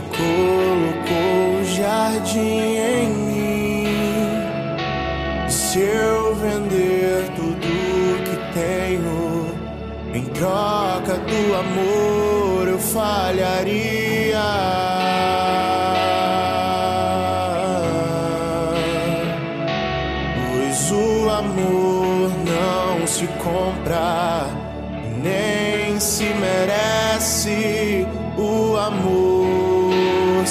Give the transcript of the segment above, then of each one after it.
colocou o jardim em mim. Se eu vender tudo que tenho em troca do amor, eu falharia. se compra, nem se merece. O amor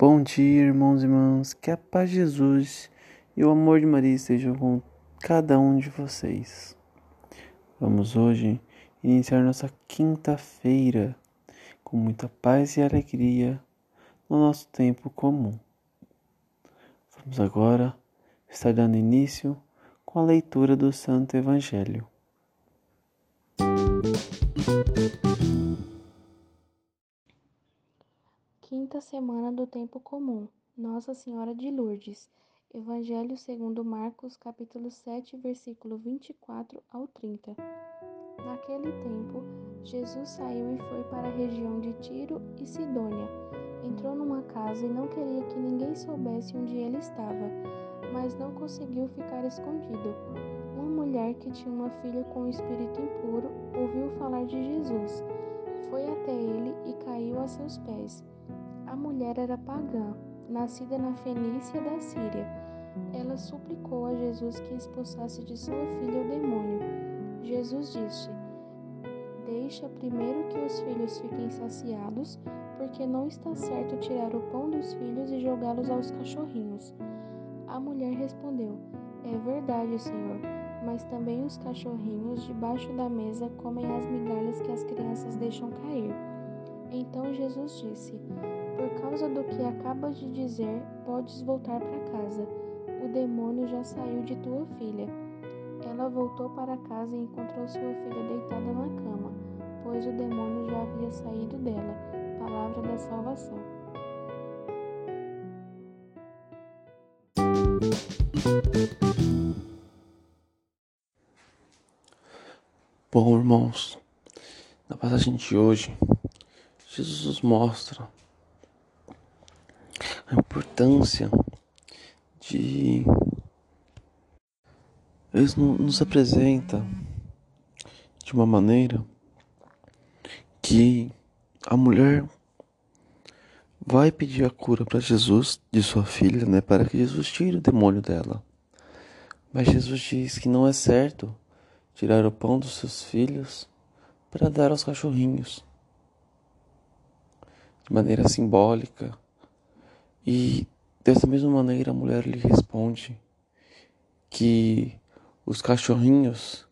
Bom dia, irmãos e irmãs. Que a paz de Jesus e o amor de Maria estejam com cada um de vocês. Vamos hoje iniciar nossa quinta-feira com muita paz e alegria no nosso tempo comum. Vamos agora estar dando início com a leitura do Santo Evangelho. Semana do tempo comum. Nossa Senhora de Lourdes. Evangelho segundo Marcos, capítulo 7, versículo 24 ao 30. Naquele tempo, Jesus saiu e foi para a região de Tiro e Sidônia. Entrou numa casa e não queria que ninguém soubesse onde ele estava mas não conseguiu ficar escondido. Uma mulher que tinha uma filha com um espírito impuro ouviu falar de Jesus. Foi até ele e caiu a seus pés. A mulher era pagã, nascida na Fenícia da Síria. Ela suplicou a Jesus que expulsasse de sua filha o demônio. Jesus disse: Deixa primeiro que os filhos fiquem saciados, porque não está certo tirar o pão dos filhos e jogá-los aos cachorrinhos. A mulher respondeu: É verdade, Senhor, mas também os cachorrinhos debaixo da mesa comem as migalhas que as crianças deixam cair. Então Jesus disse: causa do que acabas de dizer, podes voltar para casa. O demônio já saiu de tua filha. Ela voltou para casa e encontrou sua filha deitada na cama, pois o demônio já havia saído dela. Palavra da salvação. Bom, irmãos, na passagem de hoje, Jesus nos mostra a importância de. Ele nos apresenta de uma maneira que a mulher vai pedir a cura para Jesus de sua filha, né, para que Jesus tire o demônio dela. Mas Jesus diz que não é certo tirar o pão dos seus filhos para dar aos cachorrinhos. De maneira simbólica. E dessa mesma maneira a mulher lhe responde que os cachorrinhos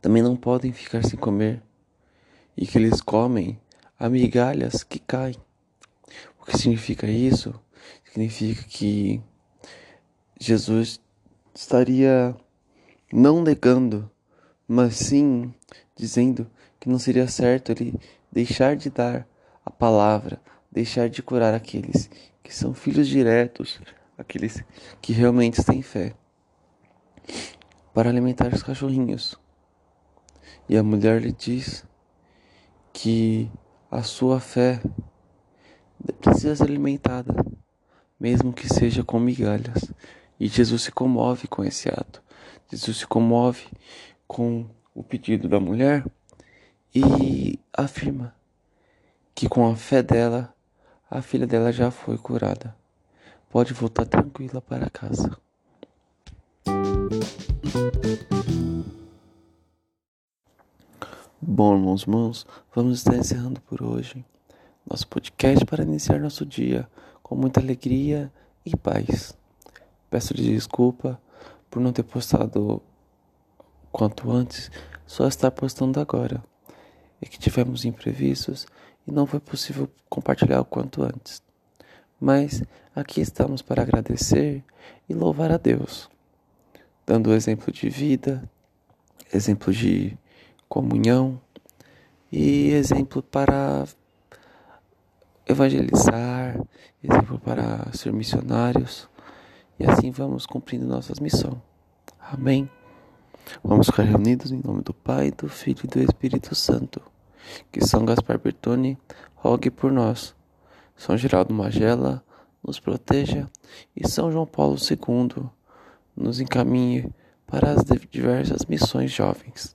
também não podem ficar sem comer e que eles comem amigalhas que caem. O que significa isso? Significa que Jesus estaria não negando, mas sim dizendo que não seria certo ele deixar de dar a palavra, deixar de curar aqueles que são filhos diretos, aqueles que realmente têm fé, para alimentar os cachorrinhos. E a mulher lhe diz que a sua fé precisa ser alimentada, mesmo que seja com migalhas. E Jesus se comove com esse ato. Jesus se comove com o pedido da mulher e afirma que com a fé dela, a filha dela já foi curada. Pode voltar tranquila para casa. Bom, irmãos, irmãos, vamos estar encerrando por hoje nosso podcast para iniciar nosso dia com muita alegria e paz. Peço-lhe desculpa por não ter postado quanto antes só está postando agora. É que tivemos imprevistos e não foi possível compartilhar o quanto antes. Mas aqui estamos para agradecer e louvar a Deus, dando exemplo de vida, exemplo de comunhão e exemplo para evangelizar, exemplo para ser missionários, e assim vamos cumprindo nossas missões. Amém. Vamos ficar reunidos em nome do Pai, do Filho e do Espírito Santo. Que São Gaspar Bertone rogue por nós. São Geraldo Magela nos proteja e São João Paulo II nos encaminhe para as diversas missões jovens.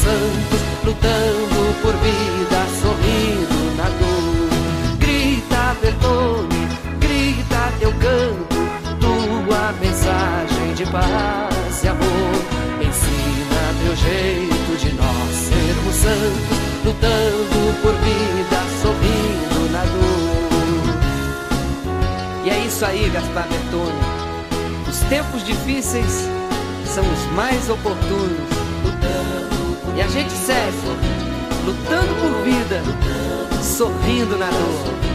Santos, lutando por vida, sorrindo na dor. Grita, Bertone, grita teu canto, tua mensagem de paz e amor. Ensina teu jeito de nós sermos santos, lutando por vida, sorrindo na dor. E é isso aí, Gaspar Bertone. Os tempos difíceis são os mais oportunos. E a gente segue, lutando por vida, sorrindo na dor.